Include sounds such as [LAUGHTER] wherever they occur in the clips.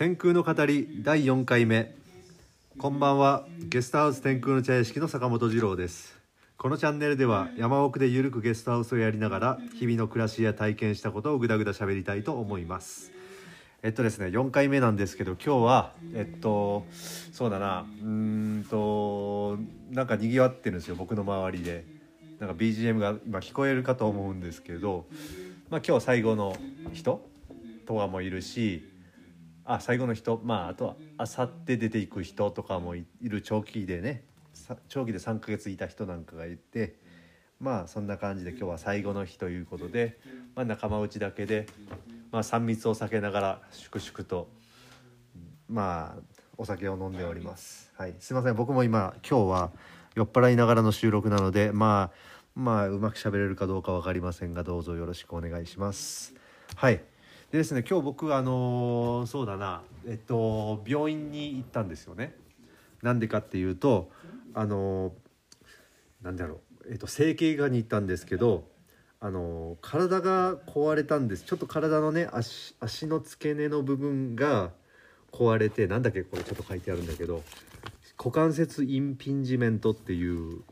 天空の語り第4回目。こんばんは。ゲストハウス天空の茶屋敷の坂本二郎です。このチャンネルでは山奥でゆるくゲストハウスをやりながら日々の暮らしや体験したことをぐだぐだ喋りたいと思います。えっとですね4回目なんですけど今日はえっとそうだな。うーんとなんか賑わってるんですよ僕の周りで。なんか BGM が今聞こえるかと思うんですけどまあ今日最後の人とかもいるしあ最後の人。まああとはあさって出ていく人とかもいいる長期でね。さ長期で3ヶ月いた人なんかがいてまあそんな感じで今日は最後の日ということで、まあ、仲間内だけで、まあ、3密を避けながら粛々とまあお酒を飲んでおります。はい、すいません。僕も今今日は酔っ払いながらの収録なのでまあまあうまく喋れるかどうか分かりませんがどうぞよろしくお願いします。はいでですね今日僕あのそうだなえっと病院に行ったんですよね。なんでかっていうとあのーなんだろうえっと整形外科に行ったんですけどあの体が壊れたんですちょっと体のね足足の付け根の部分が壊れてなんだっけこれちょっと書いてあるんだけど股関節インピンジメントっていう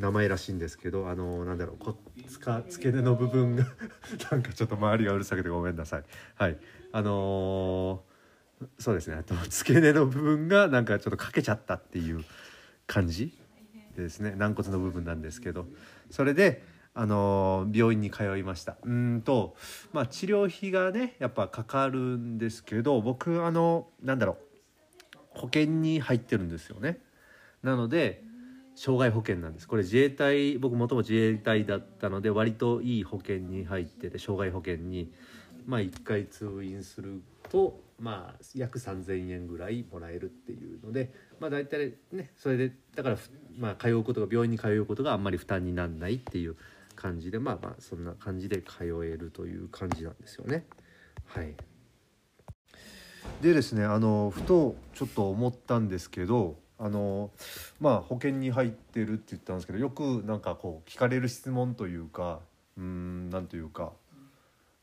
名前らしいんですけどあのなんだろうこつか付け根の部分が [LAUGHS] なんかちょっと周りがうるさくてごめんなさい。はい。あのーそうですね。あと付け根の部分がなんかちょっと欠けちゃったっていう感じですね。軟骨の部分なんですけど。それであのー病院に通いました。うんとまあ治療費がねやっぱかかるんですけど僕あのなんだろう保険に入ってるんですよね。なので障害保険なんですこれ自衛隊僕もとも自衛隊だったので割といい保険に入ってて障害保険にまあ1回通院するとまあ約3,000円ぐらいもらえるっていうのでまあ大体ねそれでだからまあ通うことが病院に通うことがあんまり負担にならないっていう感じでまあまあそんな感じで通えるという感じなんですよねはい。でですねあのふとちょっと思ったんですけどあのまあ保険に入ってるって言ったんですけどよくなんかこう聞かれる質問というかうんなんというか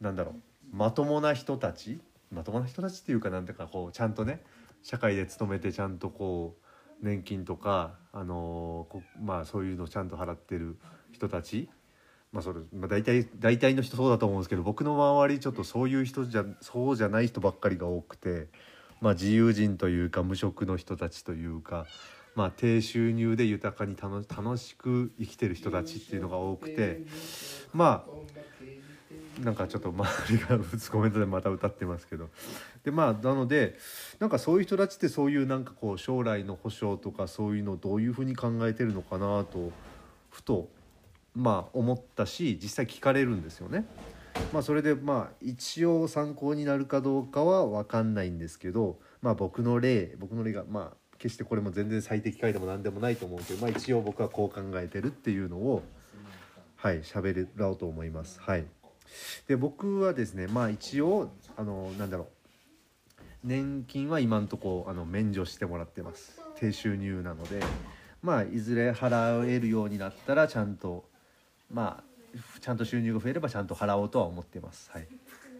なんだろうまともな人たちまともな人たちっていうかなんていうかこうちゃんとね社会で勤めてちゃんとこう年金とかあのこまあそういうのをちゃんと払ってる人たちまあそれ、まあ、大体大体の人そうだと思うんですけど僕の周りちょっとそういう人じゃそうじゃない人ばっかりが多くて、まあ、自由人というか無職の人たちというか、まあ、低収入で豊かに楽しく生きてる人たちっていうのが多くてまあなんかちょっと周りがコメントでまた歌ってますけどでまあなのでなんかそういう人たちってそういうなんかこう将来の保障とかそういうのをどういうふうに考えてるのかなとふとまあ思ったし実際聞かれるんですよね。まあそれでまあ一応参考になるかどうかは分かんないんですけど、まあ、僕の例僕の例がまあ決してこれも全然最適解でも何でもないと思うけど、まあ、一応僕はこう考えてるっていうのをはい喋らおうと思います。はい、で僕はですねまあ一応あのなんだろう。年金は今んとこあの免除してもらってます。低収入なのでまあいずれ払えるようになったらちゃんとまあちゃんと収入が増えればちゃんと払おうとは思ってます。はい。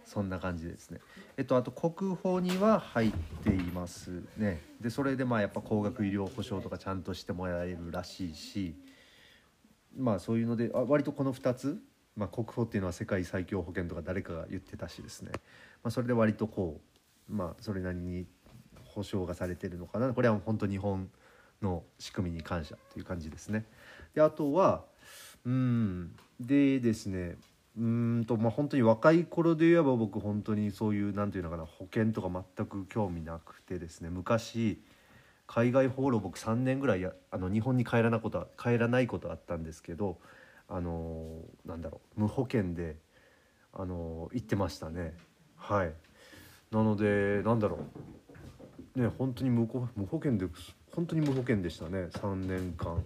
そんな感じですね。えっとあと国保には入っていますね。でそれでまあやっぱ高額医療保障とかちゃんとしてもらえるらしいしまあそういうのであ割とこの2つ、まあ、国保っていうのは世界最強保険とか誰かが言ってたしですね、まあ、それで割とこうまあそれなりに保障がされてるのかな。これは本当日本の仕組みに感謝という感じですね。であとはうん。でですねうんとまあ本当に若い頃で言えば僕本当にそういうなんていうのかな保険とか全く興味なくてですね昔海外放浪僕3年ぐらいやあの日本に帰らなこと帰らないことあったんですけどあのなんだろう無保険であの行ってましたね。はい。なのでなんだろう。ね本当に無無保険で本当に無保険でしたね。3年間。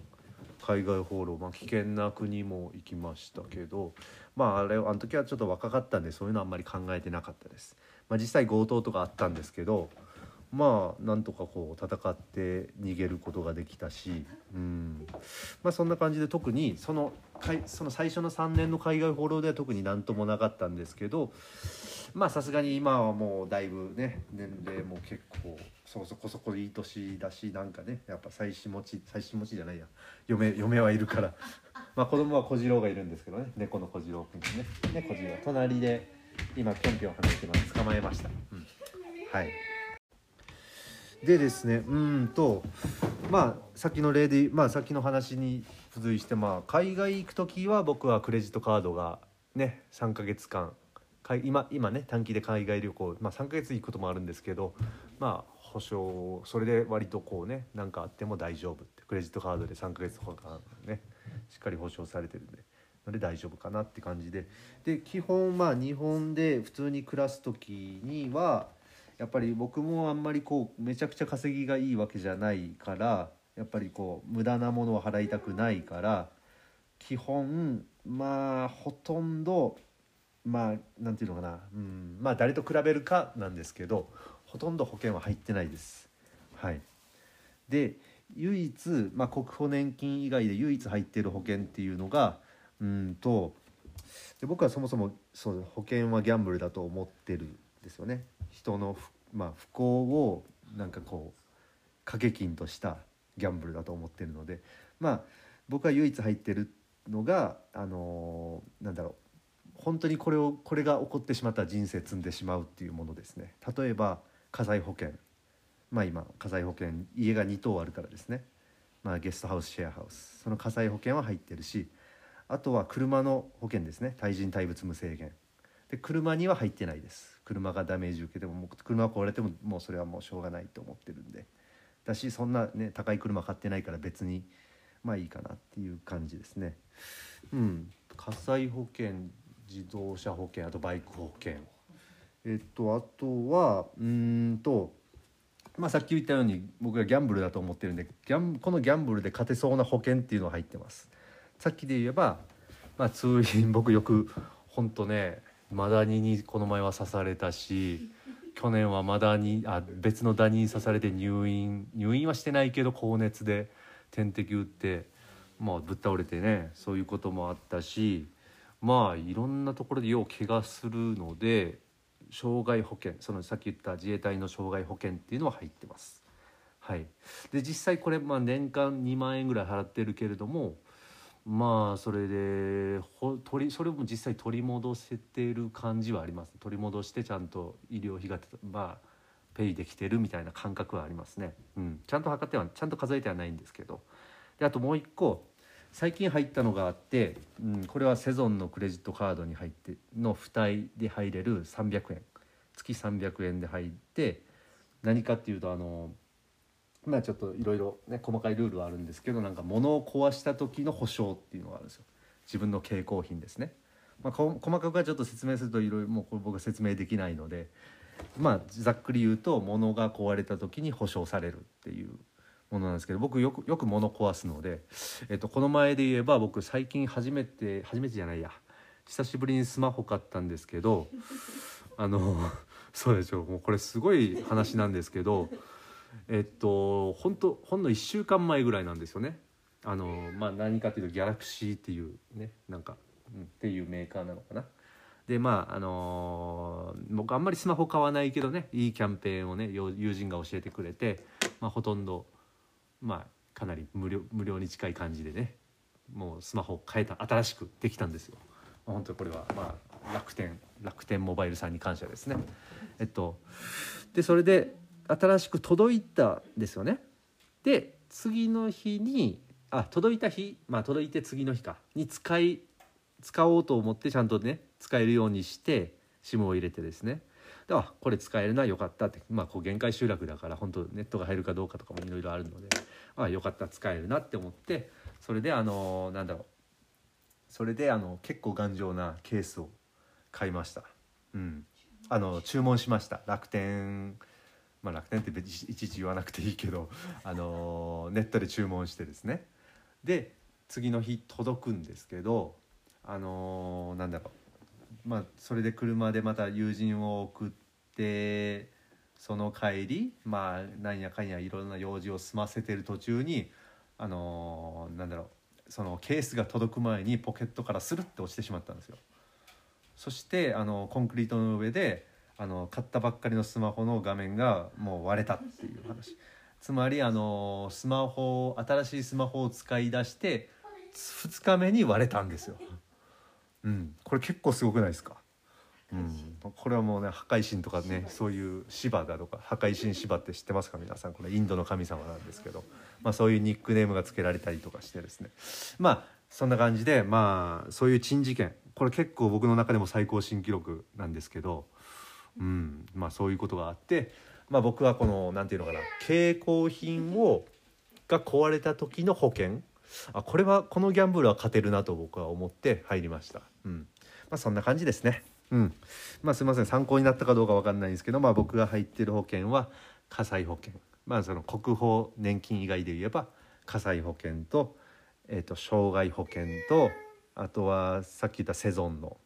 海外放浪まあ危険な国も行きましたけどまああれあの時はちょっと若かったんでそういうのあんまり考えてなかったです、まあ、実際強盗とかあったんですけどまあなんとかこう戦って逃げることができたし、うん。まあ、そんな感じで特にそのかいその最初の3年の海外放浪では特になんともなかったんですけどまあさすがに今はもうだいぶね年齢も結構そこそこそこいい年だしなんかねやっぱ妻子持ち妻子持ちじゃないや。嫁嫁はいるから。[LAUGHS] まあ子供は小次郎がいるんですけどね。猫の小次郎くんね。ね小次郎。隣で今ぴょんぴょん跳ねてます。捕まえました、うん、はい。でですねうんとまあさっきの例でまあさっきの話に付随してまあ海外行く時は僕はクレジットカードがね3ヶ月間。今今ね短期で海外旅行、まあ、3ヶ月行くこともあるんですけどまあ保証それで割とこうね何かあっても大丈夫ってクレジットカードで3ヶ月とかねしっかり保証されてるんでので大丈夫かなって感じで。で基本まあ日本で普通に暮らす時にはやっぱり僕もあんまりこうめちゃくちゃ稼ぎがいいわけじゃないからやっぱりこう無駄なものを払いたくないから基本まあほとんどまあなんていうのかな、うん、まあ誰と比べるかなんですけどほとんど保険は入ってないです。はい、で唯一、まあ、国保年金以外で唯一入っている保険っていうのがうんとで僕はそもそもそう保険はギャンブルだと思ってるんですよね。人の不,、まあ、不幸をなんかこう掛け金としたギャンブルだと思ってるのでまあ僕は唯一入ってるのがあのーなんだろう本当にこれをこれが起こってしまったら人生積んでしまうっていうものですね例えば火災保険。まあ今火災保険家が2棟あるからですね、まあ、ゲストハウスシェアハウス。その火災保険は入ってるしあとは車の保険ですね。対人対物無制限。で車には入ってないです。車がダメージ受けてももう車が壊れてももうそれはもうしょうがないと思ってるんで。だしそんなね高い車買ってないから別にまあいいかなっていう感じですね。うん。火災保険自動車保険あとバイク保険。えっとあとはうんとまあさっき言ったように僕がギャンブルだと思ってるんでギャンこのギャンブルで勝てそうな保険っていうのが入ってます。さっきで言えば、まあ、通院僕よくほんとねマダニにこの前は刺されたし去年はマダニあ別のダニに刺されて入院入院はしてないけど高熱で点滴打ってまあぶっ倒れてねそういうこともあったしまあいろんなところでよう怪我するので障害保険そのさっき言った自衛隊の障害保険っていうのは入ってます。はい、で実際これ、まあ、年間2万円ぐらい払ってるけれどもまあそれでほ取りそれも実際取り戻せてる感じはあります。取り戻してちゃんと医療費がまあペイできてるみたいな感覚はありますね、うん、ちゃんと測ってはちゃんと数えてはないんですけど。であともう一個最近入ったのがあって、うん、これはセゾンのクレジットカードに入っての付帯で入れる300円。月300円で入って何かっていうとあのまあちょっといろいろね細かいルールはあるんですけどなんか物を壊した時の保証っていうのがあるんですよ。自分の携行品ですね、まあ、細かくはちょっと説明するといろいろもうこれ僕は説明できないのでまあざっくり言うと物が壊れた時に保証されるっていうものなんですけど僕よくよく物壊すので、えっと、この前で言えば僕最近初めて初めてじゃないや久しぶりにスマホ買ったんですけど [LAUGHS] あのそうでしょうもうこれすごい話なんですけどえっと本当ほんの1週間前ぐらいなんですよね。あのまあ、何かというとギャラクシーっていうねなんか、うん、っていうメーカーなのかな。でまああのー僕あんまりスマホ買わないけどねいいキャンペーンをね友人が教えてくれて、まあ、ほとんどまあかなり無料無料に近い感じでねもうスマホを変えた新しくできたんですよ。まあ本当にこれはまあ楽天楽天モバイルさんに感謝ですね。えっとでそれで新しく届いたんですよね。で次の日にあ届いた日まあ届いて次の日かに使い使おうと思ってちゃんとね使えるようにして SIM を入れてですねであこれ使えるなよかったってまあこう限界集落だから本当ネットが入るかどうかとかもいろいろあるのであよかった使えるなって思ってそれであのなんだろう。それであの結構頑丈なケースを買いました。うん。あの注文しました。楽天まあ楽天って別いちいち言わなくていいけど [LAUGHS] あのネットで注文してですね。で次の日届くんですけどあのなんだろう。まあそれで車でまた友人を送ってその帰りまあなんやかんやいろんな用事を済ませてる途中にあのーなんだろうそのケースが届く前にポケットからスルッて落ちてしまったんですよ。そしてあのコンクリートの上であの買ったばっかりのスマホの画面がもう割れたっていう話。つまりあのスマホ新しいスマホを使い出して2日目に割れたんですよ。うん。これ結構すごくないですか？うん、これはもうね破壊神とかねそういう芝だとか破壊神芝って知ってますか？皆さんこれインドの神様なんですけど、まあ、そういうニックネームが付けられたりとかしてですね。まあそんな感じでまあそういう珍事件。これ結構僕の中でも最高新記録なんですけど、うん。まあ、そういうことがあって、まあ、僕はこのなんていうのかな。携行品をが壊れた時の保険。あこれはこのギャンブルは勝てるなと僕は思って入りました。うん。まあ、そんな感じですね。うん、まあすみません。参考になったかどうかわかんないんですけど、まあ、僕が入ってる保険は火災保険。まあその国保年金以外で言えば火災保険と,、えー、と障害保険とあとはさっき言ったセゾンの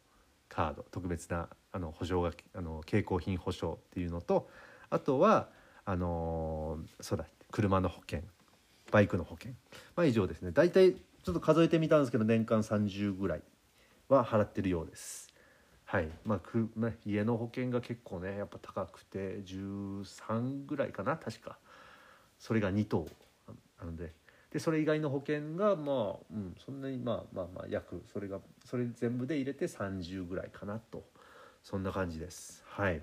カード。特別なあの保証があの携行品保証っていうのとあとはあのーそうだ。車の保険。バイクの保険。まあ以上ですね。大体ちょっと数えてみたんですけど年間30ぐらいは払ってるようです。はい。まあくまあ、家の保険が結構ねやっぱ高くて13ぐらいかな確か。それが2等なので。でそれ以外の保険がまあ、うん、そんなにまあまあまあ約それがそれ全部で入れて30ぐらいかなと。そんな感じです。はい。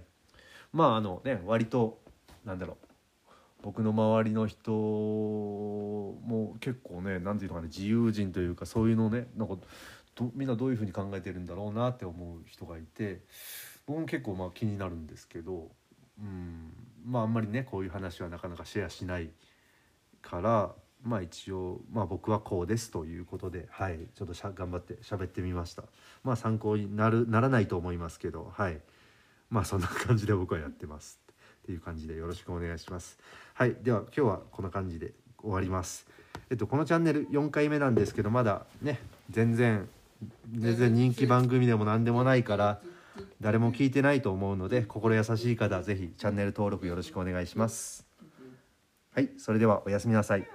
まああのね割となんだろう。僕の周りの人も結構ね何ていうのかな自由人というかそういうのねなんかどみんなどういうふうに考えてるんだろうなって思う人がいて僕も結構まあ気になるんですけど、うん、まああんまりねこういう話はなかなかシェアしないからまあ一応、まあ、僕はこうですということで、はい、ちょっとしゃ頑張って喋ってみました。まあ参考になるならないと思いますけどはい。まあそんな感じで僕はやってますっていう感じでよろしくお願いします。はいでは今日はこんな感じで終わります。えっとこのチャンネル4回目なんですけどまだね全然全然人気番組でも何でもないから誰も聞いてないと思うので心優しい方はぜひチャンネル登録よろしくお願いします。はいそれではおやすみなさい。